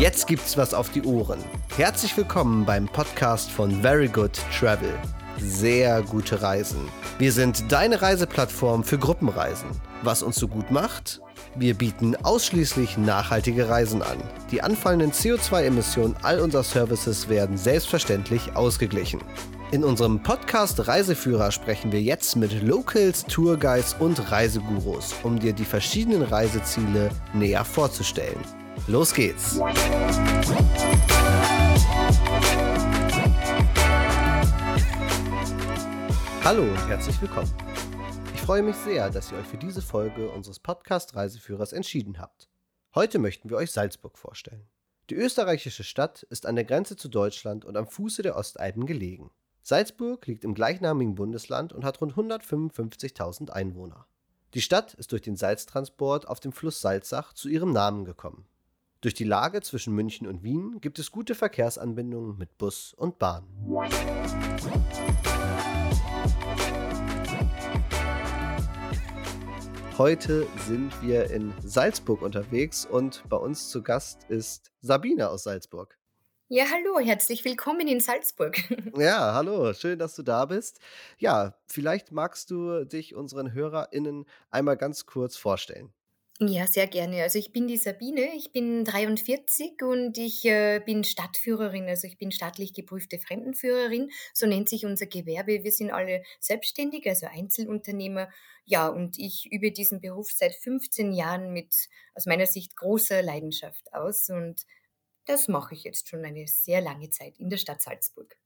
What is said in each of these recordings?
Jetzt gibt's was auf die Ohren. Herzlich willkommen beim Podcast von Very Good Travel. Sehr gute Reisen. Wir sind deine Reiseplattform für Gruppenreisen. Was uns so gut macht? Wir bieten ausschließlich nachhaltige Reisen an. Die anfallenden CO2-Emissionen all unserer Services werden selbstverständlich ausgeglichen. In unserem Podcast Reiseführer sprechen wir jetzt mit Locals, Tourguides und Reisegurus, um dir die verschiedenen Reiseziele näher vorzustellen. Los geht's! Hallo und herzlich willkommen. Ich freue mich sehr, dass ihr euch für diese Folge unseres Podcast Reiseführers entschieden habt. Heute möchten wir euch Salzburg vorstellen. Die österreichische Stadt ist an der Grenze zu Deutschland und am Fuße der Ostalpen gelegen. Salzburg liegt im gleichnamigen Bundesland und hat rund 155.000 Einwohner. Die Stadt ist durch den Salztransport auf dem Fluss Salzach zu ihrem Namen gekommen. Durch die Lage zwischen München und Wien gibt es gute Verkehrsanbindungen mit Bus und Bahn. Heute sind wir in Salzburg unterwegs und bei uns zu Gast ist Sabine aus Salzburg. Ja, hallo, herzlich willkommen in Salzburg. Ja, hallo, schön, dass du da bist. Ja, vielleicht magst du dich unseren HörerInnen einmal ganz kurz vorstellen. Ja, sehr gerne. Also ich bin die Sabine, ich bin 43 und ich äh, bin Stadtführerin, also ich bin staatlich geprüfte Fremdenführerin, so nennt sich unser Gewerbe. Wir sind alle selbstständig, also Einzelunternehmer. Ja, und ich übe diesen Beruf seit 15 Jahren mit aus meiner Sicht großer Leidenschaft aus und das mache ich jetzt schon eine sehr lange Zeit in der Stadt Salzburg.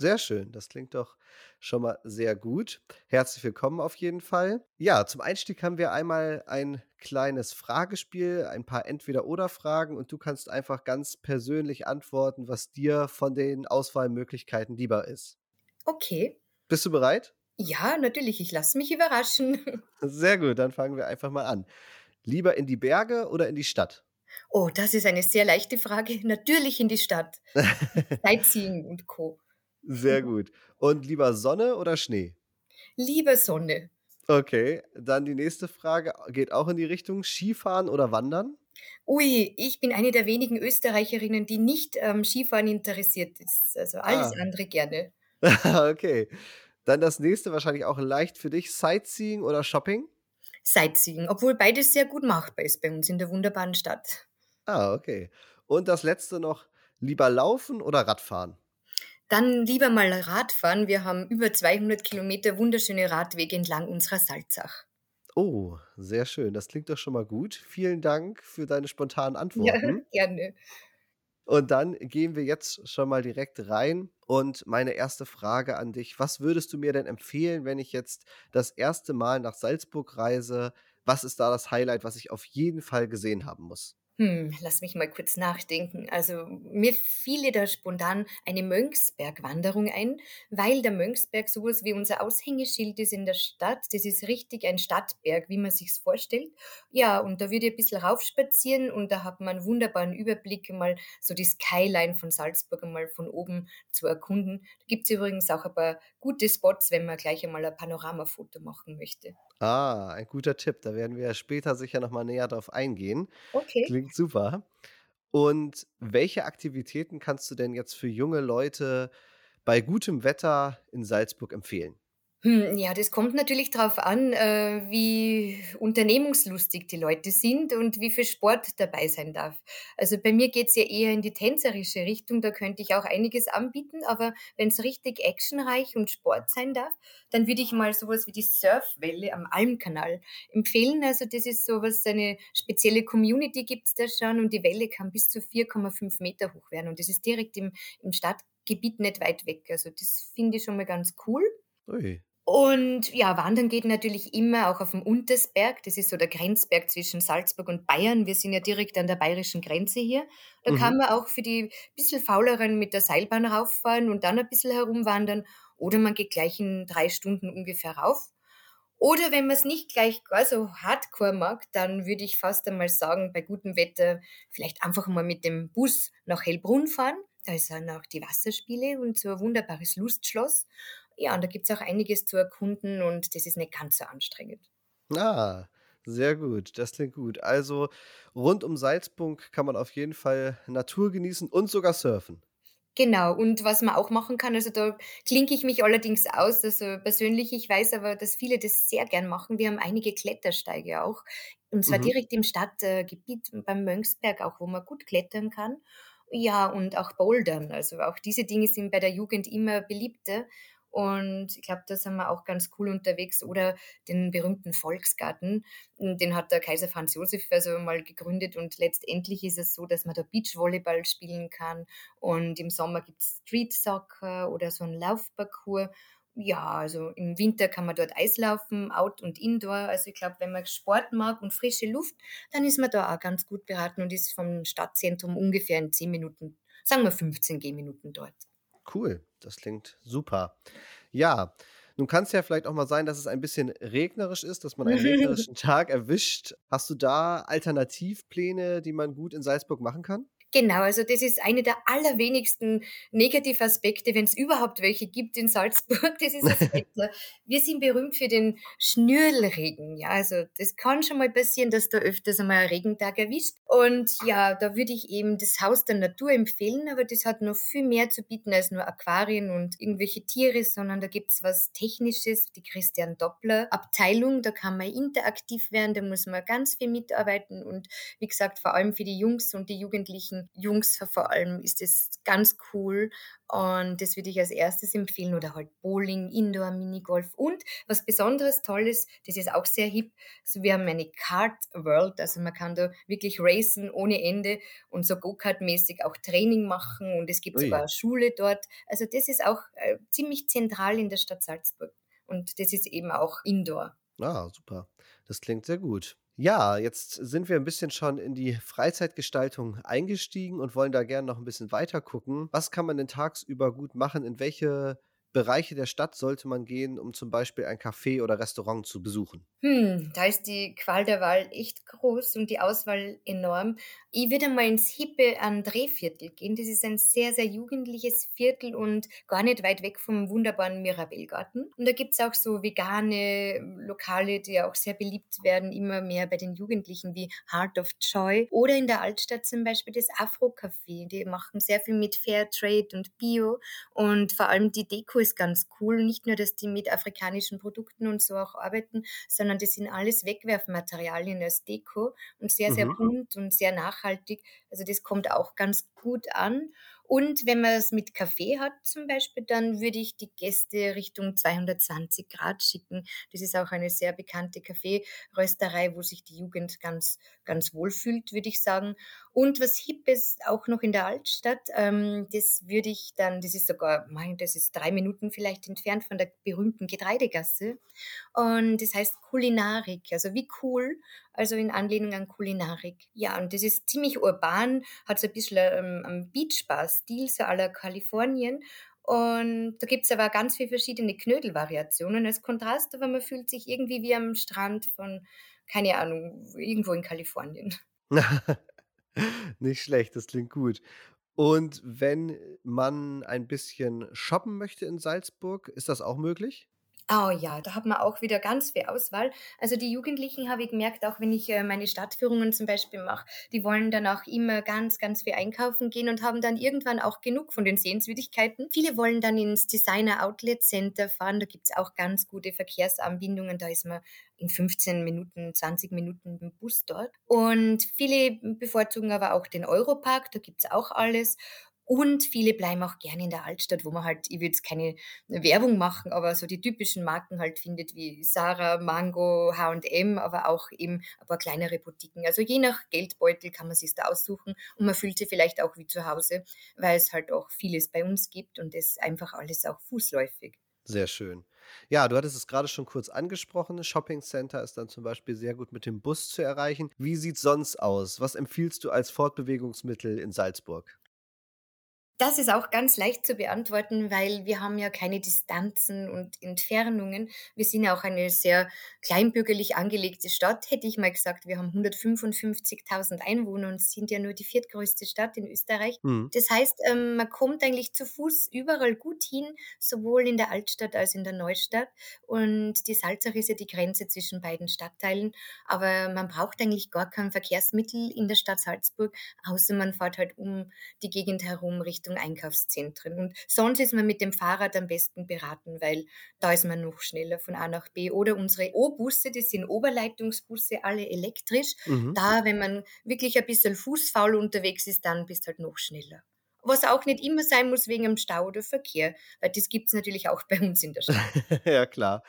Sehr schön, das klingt doch schon mal sehr gut. Herzlich willkommen auf jeden Fall. Ja, zum Einstieg haben wir einmal ein kleines Fragespiel, ein paar Entweder-Oder-Fragen und du kannst einfach ganz persönlich antworten, was dir von den Auswahlmöglichkeiten lieber ist. Okay. Bist du bereit? Ja, natürlich, ich lasse mich überraschen. Sehr gut, dann fangen wir einfach mal an. Lieber in die Berge oder in die Stadt? Oh, das ist eine sehr leichte Frage. Natürlich in die Stadt. Sightseeing und Co. Sehr gut. Und lieber Sonne oder Schnee? Lieber Sonne. Okay, dann die nächste Frage geht auch in die Richtung Skifahren oder Wandern? Ui, ich bin eine der wenigen Österreicherinnen, die nicht am Skifahren interessiert ist. Also alles Ah, andere gerne. okay. Dann das nächste wahrscheinlich auch leicht für dich. Sightseeing oder Shopping? Sightseeing, obwohl beides sehr gut machbar ist bei uns in der wunderbaren Stadt. Ah, okay. Und das letzte noch, lieber laufen oder Radfahren? Dann lieber mal Radfahren. Wir haben über 200 Kilometer wunderschöne Radwege entlang unserer Salzach. Oh, sehr schön. Das klingt doch schon mal gut. Vielen Dank für deine spontanen Ja, Antworten. gerne. Und dann gehen wir jetzt schon mal direkt rein. Und meine erste Frage an dich: Was würdest du mir denn empfehlen, wenn ich jetzt das erste Mal nach Salzburg reise? Was ist da das Highlight, was ich auf jeden Fall gesehen haben muss? Hm, lass mich mal kurz nachdenken. Also mir fiele da spontan eine Mönchsbergwanderung ein, weil der Mönchsberg sowas wie unser Aushängeschild ist in der Stadt. Das ist richtig ein Stadtberg, wie man sich's vorstellt. Ja, und da würde ich ein bisschen raufspazieren und da hat man einen wunderbaren Überblick, mal so die Skyline von Salzburg einmal von oben zu erkunden. Da gibt's übrigens auch ein paar gute Spots, wenn man gleich einmal ein Panoramafoto machen möchte. Ah, ein guter Tipp. Da werden wir ja später sicher noch mal näher drauf eingehen. Okay. Klingt super. Und welche Aktivitäten kannst du denn jetzt für junge Leute bei gutem Wetter in Salzburg empfehlen? Hm, ja, das kommt natürlich drauf an, äh, wie unternehmungslustig die Leute sind und wie viel Sport dabei sein darf. Also bei mir geht's ja eher in die tänzerische Richtung, da könnte ich auch einiges anbieten, aber wenn's richtig actionreich und Sport sein darf, dann würde ich mal sowas wie die Surfwelle am Almkanal empfehlen. Also das ist sowas, eine spezielle Community gibt's da schon und die Welle kann bis zu 4,5 Meter hoch werden und das ist direkt im, im Stadtgebiet nicht weit weg. Also das finde ich schon mal ganz cool. Ui. Und ja, wandern geht natürlich immer auch auf dem Untersberg. Das ist so der Grenzberg zwischen Salzburg und Bayern. Wir sind ja direkt an der bayerischen Grenze hier. Da kann Mhm. man auch für die bisschen fauleren mit der Seilbahn rauffahren und dann ein bisschen herumwandern. Oder man geht gleich in drei Stunden ungefähr rauf. Oder wenn man es nicht gleich gar so hardcore mag, dann würde ich fast einmal sagen, bei gutem Wetter vielleicht einfach mal mit dem Bus nach Hellbrunn fahren. Da sind auch die Wasserspiele und so ein wunderbares Lustschloss. Ja, und da gibt's auch einiges zu erkunden und das ist nicht ganz so anstrengend. Ah, Sehr gut, das klingt gut. Also rund um Salzburg kann man auf jeden Fall Natur genießen und sogar surfen. Genau, und was man auch machen kann, also da klinke ich mich allerdings aus, also persönlich, ich weiß aber, dass viele das sehr gern machen. Wir haben einige Klettersteige auch, und zwar Mhm. direkt im Stadtgebiet beim Mönchsberg auch, wo man gut klettern kann. Ja, und auch Bouldern. Also auch diese Dinge sind bei der Jugend immer beliebter. Und ich glaube, da sind wir auch ganz cool unterwegs. Oder den berühmten Volksgarten, hm, den hat der Kaiser Franz Josef also mal gegründet. Und letztendlich ist es so, dass man da Beachvolleyball spielen kann. Und im Sommer gibt's Street Soccer oder so 'n Laufparcours. Ja, also im Winter kann man dort Eislaufen, Out und Indoor. Also ich glaube, wenn man Sport mag und frische Luft, dann ist man da auch ganz gut beraten und ist vom Stadtzentrum ungefähr in 10 Minuten, sagen wir 15 Gehminuten dort. Cool, das klingt super. Ja, nun kann's ja vielleicht auch mal sein, dass es ein bisschen regnerisch ist, dass man einen regnerischen Tag erwischt. Hast du da Alternativpläne, die man gut in Salzburg machen kann? Genau, also das ist eine der allerwenigsten Negativaspekte, wenn's überhaupt welche gibt in Salzburg, das ist das Wetter. Wir sind berühmt für den Schnürlregen, ja, also das kann schon mal passieren, dass da öfters einmal 'n Regentag erwischt. Und ja, da würde ich eben das Haus der Natur empfehlen, aber das hat noch viel mehr zu bieten als nur Aquarien und irgendwelche Tiere, sondern da gibt's was Technisches, die Christian Doppler Abteilung. Da kann man interaktiv werden, da muss man ganz viel mitarbeiten. Und wie gesagt, vor allem für die Jungs und die Jugendlichen Jungs vor allem ist das ganz cool. Und das würde ich als Erstes empfehlen. Oder halt Bowling, Indoor, Minigolf. Und was besonderes Tolles, das ist auch sehr hip, also wir haben eine Kart World, also man kann da wirklich racen ohne Ende und so Go-Kart-mäßig auch Training machen und es gibt sogar Ui. 'ne Schule dort. Also das ist auch, äh, ziemlich zentral in der Stadt Salzburg und das ist eben auch Indoor. Ah, super. Das klingt sehr gut. Ja, jetzt sind wir 'n bisschen schon in die Freizeitgestaltung eingestiegen und wollen da gern noch 'n bisschen weiter gucken. Was kann man denn tagsüber gut machen? In welche Bereiche der Stadt sollte man gehen, um zum Beispiel ein Café oder Restaurant zu besuchen? Hm, da ist die Qual der Wahl echt groß und die Auswahl enorm. Ich würde mal ins hippe André-Viertel gehen. Das ist ein sehr, sehr jugendliches Viertel und gar nicht weit weg vom wunderbaren Mirabellgarten. Und da gibt's auch so vegane Lokale, die auch sehr beliebt werden, immer mehr bei den Jugendlichen wie Heart of Joy oder in der Altstadt zum Beispiel das Afro-Café. Die machen sehr viel mit Fairtrade und Bio und vor allem die Deko ist ganz cool. Nicht nur, dass die mit afrikanischen Produkten und so auch arbeiten, sondern das sind alles Wegwerfmaterialien als Deko und sehr, sehr Mhm. bunt und sehr nachhaltig. Also das kommt auch ganz gut an. Und wenn man's mit Kaffee hat zum Beispiel, dann würde ich die Gäste Richtung 220 C schicken. Das ist auch eine sehr bekannte Kaffeerösterei, wo sich die Jugend ganz ganz wohl fühlt, würde ich sagen. Und was Hippes auch noch in der Altstadt, ähm, das würde ich dann das ist sogar mei, das ist 3 Minuten vielleicht entfernt von der berühmten Getreidegasse und das heißt Kulinarik, also wie cool, also in Anlehnung an Kulinarik. Ja, und das ist ziemlich urban, hat so 'n bisschen, ähm, ähm, Beachbar-Stil, so la Kalifornien. Und da gibt's aber auch ganz viel verschiedene Knödelvariationen als Kontrast, aber man fühlt sich irgendwie wie am Strand von, keine Ahnung, irgendwo in Kalifornien. Nicht schlecht, das klingt gut. Und wenn man ein bisschen shoppen möchte in Salzburg, ist das auch möglich? Oh ja, da hat man auch wieder ganz viel Auswahl. Also die Jugendlichen habe ich gemerkt, auch wenn ich, äh, meine Stadtführungen zum Beispiel mache, die wollen dann auch immer ganz, ganz viel einkaufen gehen und haben dann irgendwann auch genug von den Sehenswürdigkeiten. Viele wollen dann ins Designer Outlet Center fahren, da gibt's auch ganz gute Verkehrsanbindungen, da ist man in 15 Minuten, 20 Minuten mit'm Bus dort. Und viele bevorzugen aber auch den Europark, da gibt's auch alles. Und viele bleiben auch gerne in der Altstadt, wo man halt ich will jetzt keine Werbung machen, aber so die typischen Marken halt findet wie Zara, Mango, H&M, aber auch eben ein paar kleinere Boutiquen. Also je nach Geldbeutel kann man sich's da aussuchen und man fühlt sich vielleicht auch wie zu Hause, weil's halt auch vieles bei uns gibt und das einfach alles auch fußläufig. Sehr schön. Ja, du hattest es grade schon kurz angesprochen, Shoppingcenter ist dann zum Beispiel sehr gut mit dem Bus zu erreichen. Wie sieht's sonst aus? Was empfiehlst du als Fortbewegungsmittel in Salzburg? Das ist auch ganz leicht zu beantworten, weil wir haben ja keine Distanzen und Entfernungen. Wir sind ja auch eine sehr kleinbürgerlich angelegte Stadt, hätte ich mal gesagt. Wir haben 155.000 Einwohner und sind ja nur die viertgrößte Stadt in Österreich. Mhm. Das heißt, ähm, man kommt eigentlich zu Fuß überall gut hin, sowohl in der Altstadt als in der Neustadt. Und die Salzach ist ja die Grenze zwischen beiden Stadtteilen. Aber man braucht eigentlich gar kein Verkehrsmittel in der Stadt Salzburg, außer man fährt halt um die Gegend herum Richtung Richtung Einkaufszentren. Und sonst ist man mit dem Fahrrad am besten beraten, weil da ist man noch schneller von A nach B. Oder unsere O-Busse, das sind Oberleitungsbusse, alle elektrisch. Mhm. Da, wenn man wirklich ein bisschen fußfaul unterwegs ist, dann bist du halt noch schneller. Was auch nicht immer sein muss wegen dem Stau oder Verkehr, weil das gibt es natürlich auch bei uns in der Stadt. ja, klar.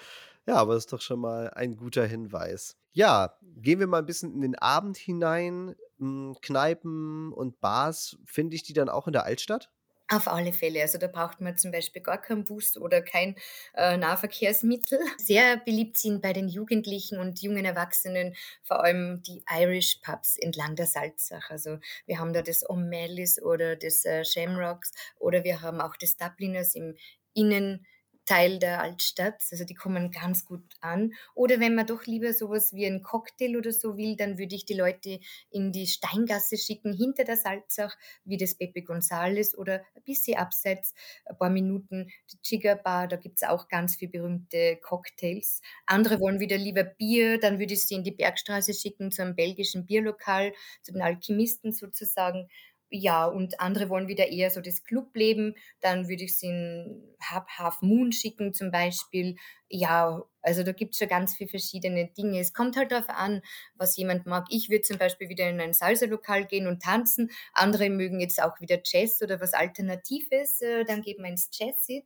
Ja, aber das ist doch schon mal ein guter Hinweis. Ja, gehen wir mal ein bisschen in den Abend hinein. Hm, Kneipen und Bars, finde ich die dann auch in der Altstadt? Auf alle Fälle. Also da braucht man zum Beispiel gar keinen Bus oder kein äh, Nahverkehrsmittel. Sehr beliebt sind bei den Jugendlichen und jungen Erwachsenen vor allem die Irish Pubs entlang der Salzach. Also wir haben da das O'Malley's oder das äh, Shamrocks oder wir haben auch das Dubliners im Innen Teil der Altstadt. Also die kommen ganz gut an. Oder wenn man doch lieber sowas wie einen Cocktail oder so will, dann würde ich die Leute in die Steingasse schicken, hinter der Salzach, wie das Pepe Gonzales oder ein bisschen abseits, ein paar Minuten, die Chiga Bar, da gibt es auch ganz viele berühmte Cocktails. Andere wollen wieder lieber Bier, dann würde ich sie in die Bergstraße schicken, zu einem belgischen Bierlokal, zu den Alchemisten sozusagen ja, und andere wollen wieder eher so das Clubleben, dann würde ich sie in Half, Moon schicken zum Beispiel. Ja, also da gibt es schon ganz viele verschiedene Dinge. Es kommt halt darauf an, was jemand mag. Ich würde zum Beispiel wieder in ein Salsa-Lokal gehen und tanzen. Andere mögen jetzt auch wieder Jazz oder was Alternatives. Äh, dann geht man ins Jazz-It.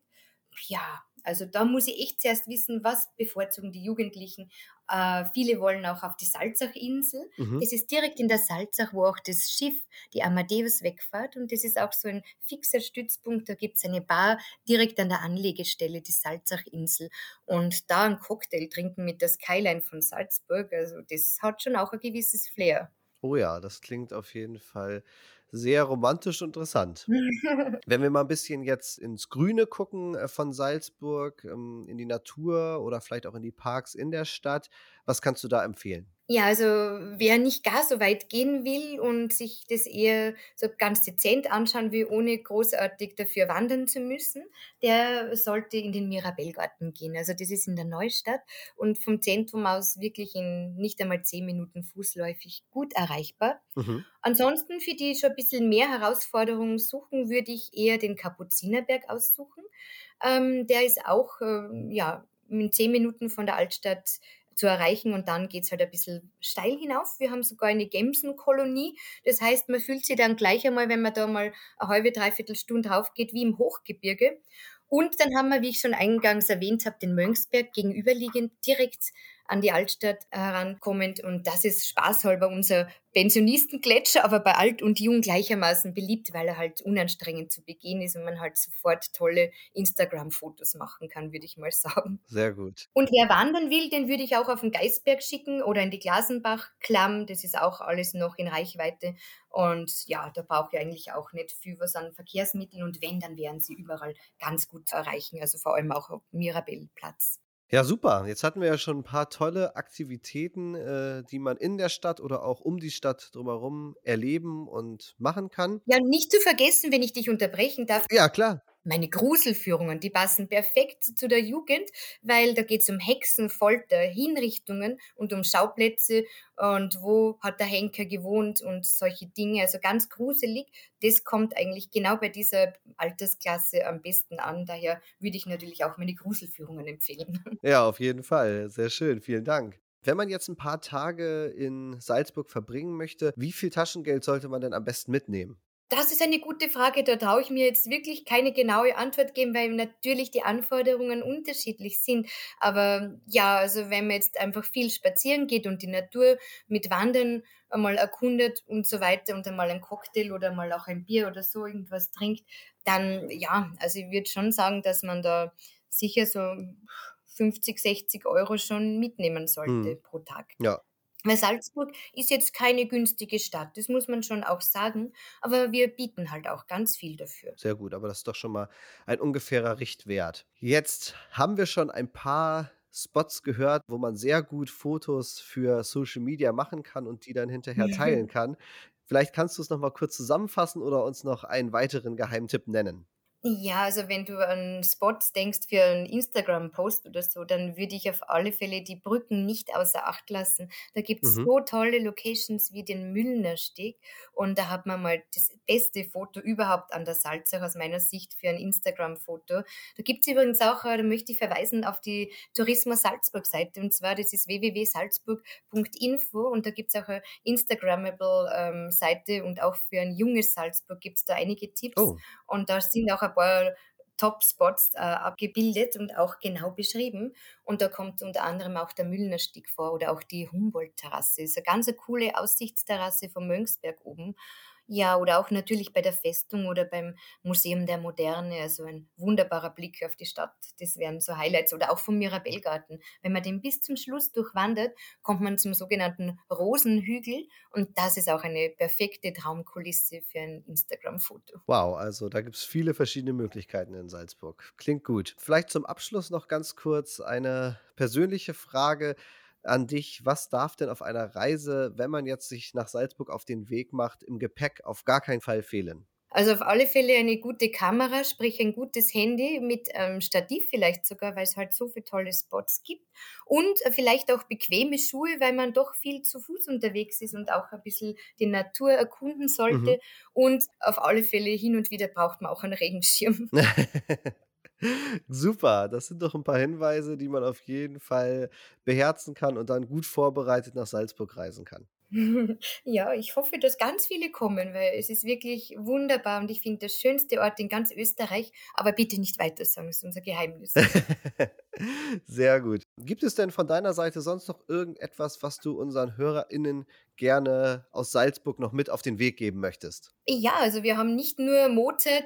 Ja, also da muss ich echt zuerst wissen, was bevorzugen die Jugendlichen. Äh, viele wollen auch auf die Salzachinsel. Mhm. Das ist direkt in der Salzach, wo auch das Schiff, die Amadeus, wegfährt. Und das ist auch so ein fixer Stützpunkt. Da gibt es eine Bar direkt an der Anlegestelle, die Salzachinsel. Und da einen Cocktail trinken mit der Skyline von Salzburg, also das hat schon auch ein gewisses Flair. Oh ja, das klingt auf jeden Fall sehr romantisch und interessant. Wenn wir mal ein bisschen jetzt ins Grüne gucken äh, von Salzburg, ähm, in die Natur oder vielleicht auch in die Parks in der Stadt, was kannst du da empfehlen? Ja, also wer nicht gar so weit gehen will und sich das eher so ganz dezent anschauen will, ohne großartig dafür wandern zu müssen, der sollte in den Mirabellgarten gehen. Also das ist in der Neustadt und vom Zentrum aus wirklich in nicht einmal zehn Minuten fußläufig gut erreichbar. Mhm. Ansonsten, für die schon ein bisschen mehr Herausforderungen suchen, würde ich eher den Kapuzinerberg aussuchen. Ähm, der ist auch äh, ja, in zehn Minuten von der Altstadt zu erreichen und dann geht's halt ein bisschen steil hinauf. Wir haben sogar eine Gemsenkolonie. Das heißt, man fühlt sich dann gleich einmal, wenn man da mal eine halbe, dreiviertel Stunde drauf geht, wie im Hochgebirge. Und dann haben wir, wie ich schon eingangs erwähnt habe, den Mönchsberg gegenüberliegend direkt an die Altstadt herankommend. Und das ist spaßhalber unser Pensionistengletscher, aber bei alt und jung gleichermaßen beliebt, weil er halt unanstrengend zu begehen ist und man halt sofort tolle Instagram-Fotos machen kann, würde ich mal sagen. Sehr gut. Und wer wandern will, den würde ich auch auf den Geisberg schicken oder in die Glasenbach-Klamm. Das ist auch alles noch in Reichweite. Und ja, da brauche ich eigentlich auch nicht viel was an Verkehrsmitteln. Und wenn, dann wären sie überall ganz gut zu erreichen. Also vor allem auch auf Mirabellplatz. Ja, super. Jetzt hatten wir ja schon ein paar tolle Aktivitäten, äh, die man in der Stadt oder auch um die Stadt drumherum erleben und machen kann. Ja, nicht zu vergessen, wenn ich dich unterbrechen darf. Ja, klar meine Gruselführungen, die passen perfekt zu der Jugend, weil da geht es um Hexen, Folter, Hinrichtungen und um Schauplätze und wo hat der Henker gewohnt und solche Dinge. Also ganz gruselig. Das kommt eigentlich genau bei dieser Altersklasse am besten an. Daher würde ich natürlich auch meine Gruselführungen empfehlen. Ja, auf jeden Fall. Sehr schön. Vielen Dank. Wenn man jetzt ein paar Tage in Salzburg verbringen möchte, wie viel Taschengeld sollte man denn am besten mitnehmen? Das ist eine gute Frage. Da traue ich mir jetzt wirklich keine genaue Antwort geben, weil natürlich die Anforderungen unterschiedlich sind. Aber ja, also wenn man jetzt einfach viel spazieren geht und die Natur mit Wandern einmal erkundet und so weiter und einmal ein Cocktail oder mal auch ein Bier oder so irgendwas trinkt, dann ja, also ich würde schon sagen, dass man da sicher so 50, 60 Euro schon mitnehmen sollte hm. pro Tag. Ja, Weil Salzburg ist jetzt keine günstige Stadt, das muss man schon auch sagen, aber wir bieten halt auch ganz viel dafür. Sehr gut, aber das ist doch schon mal ein ungefährer Richtwert. Jetzt haben wir schon ein paar Spots gehört, wo man sehr gut Fotos für Social Media machen kann und die dann hinterher teilen kann. Vielleicht kannst du es noch mal kurz zusammenfassen oder uns noch einen weiteren Geheimtipp nennen. Ja, also wenn du an Spots denkst für einen Instagram-Post oder so, dann würde ich auf alle Fälle die Brücken nicht außer Acht lassen. Da gibt es Mhm. so tolle Locations wie den Müllnersteg und da hat man mal das beste Foto überhaupt an der Salzach aus meiner Sicht für ein Instagram-Foto. Da gibt es übrigens auch, äh, da möchte ich verweisen auf die Tourismus Salzburg-Seite und zwar das ist www.salzburg.info und da gibt es auch eine Instagrammable ähm, Seite und auch für ein junges Salzburg gibt es da einige Tipps Oh, und da sind auch ein paar Top-Spots äh, abgebildet und auch genau beschrieben. Und da kommt unter anderem auch der Müllner Stieg vor oder auch die Humboldt-Terrasse. Ist eine ganz eine coole Aussichtsterrasse vom Mönchsberg oben. Ja, oder auch natürlich bei der Festung oder beim Museum der Moderne. Also ein wunderbarer Blick auf die Stadt. Das wären so Highlights. Oder auch vom Mirabellgarten. Wenn man den bis zum Schluss durchwandert, kommt man zum sogenannten Rosenhügel. Und das ist auch eine perfekte Traumkulisse für ein Instagram-Foto. wow, also da gibt es viele verschiedene Möglichkeiten in Salzburg. Klingt gut. Vielleicht zum Abschluss noch ganz kurz eine persönliche Frage an dich. Was darf denn auf einer Reise, wenn man jetzt sich nach Salzburg auf den Weg macht, im Gepäck auf gar keinen Fall fehlen? Also auf alle Fälle eine gute Kamera, sprich ein gutes Handy mit ähm, Stativ vielleicht sogar, weil es halt so viele tolle Spots gibt. Und äh, vielleicht auch bequeme Schuhe, weil man doch viel zu Fuß unterwegs ist und auch ein bisschen die Natur erkunden Mhm. sollte. Und auf alle Fälle hin und wieder braucht man auch einen Regenschirm. Super, das sind doch ein paar Hinweise, die man auf jeden Fall beherzen kann und dann gut vorbereitet nach Salzburg reisen kann. Ja, ich hoffe, dass ganz viele kommen, weil es ist wirklich wunderbar und ich finde der schönste Ort in ganz Österreich. Aber bitte nicht weiter sagen, das ist unser Geheimnis. Sehr gut. Gibt es denn von deiner Seite sonst noch irgendetwas, was du unseren HörerInnen gerne aus Salzburg noch mit auf den Weg geben möchtest? Ja, also wir haben nicht nur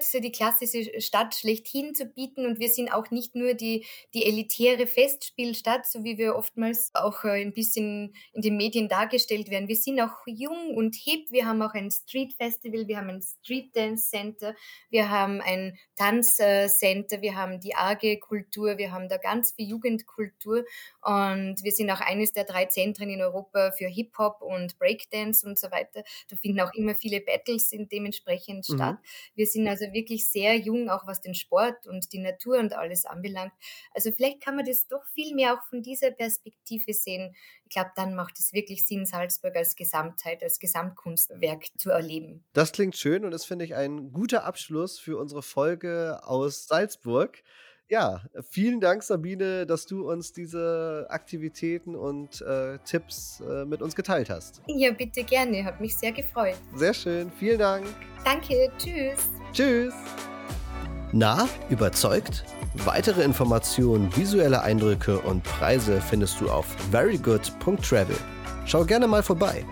so die klassische Stadt schlechthin zu bieten und wir sind auch nicht nur die, die elitäre Festspielstadt, so wie wir oftmals auch äh, ein bisschen in den Medien dargestellt werden. Wir sind auch jung und hip. Wir haben auch ein Street Festival, wir haben ein Street Dance Center, wir haben ein Tanzcenter, wir haben die arge Kultur, wir haben da ganz viel Jugendkultur und wir sind auch eines der drei Zentren in Europa für Hip-Hop und Breakdance und so weiter. Da finden auch immer viele Battles sind dementsprechend statt. Mhm. Wir sind also wirklich sehr jung, auch was den Sport und die Natur und alles anbelangt. Also vielleicht kann man das doch viel mehr auch von dieser Perspektive sehen. Ich glaube, dann macht es wirklich Sinn, Salzburg als Gesamtheit, als Gesamtkunstwerk zu erleben. Das klingt schön und das finde ich ein guter Abschluss für unsere Folge aus Salzburg. Ja, vielen Dank, Sabine, dass du uns diese Aktivitäten und äh, Tipps äh, mit uns geteilt hast. Ja, bitte gerne, hat mich sehr gefreut. Sehr schön, vielen Dank. Danke, tschüss. Tschüss. Na, überzeugt? Weitere Informationen, visuelle Eindrücke und Preise findest du auf verygood.travel. Schau gerne mal vorbei.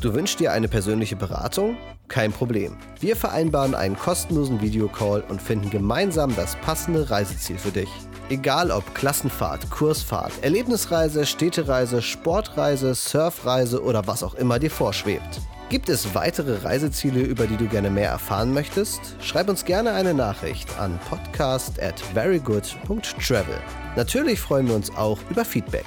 Du wünschst dir eine persönliche Beratung? Kein Problem. Wir vereinbaren einen kostenlosen Videocall und finden gemeinsam das passende Reiseziel für dich. Egal ob Klassenfahrt, Kursfahrt, Erlebnisreise, Städtereise, Sportreise, Surfreise oder was auch immer dir vorschwebt. Gibt es weitere Reiseziele, über die du gerne mehr erfahren möchtest? Schreib uns gerne eine Nachricht an podcast at verygood.travel. Natürlich freuen wir uns auch über Feedback.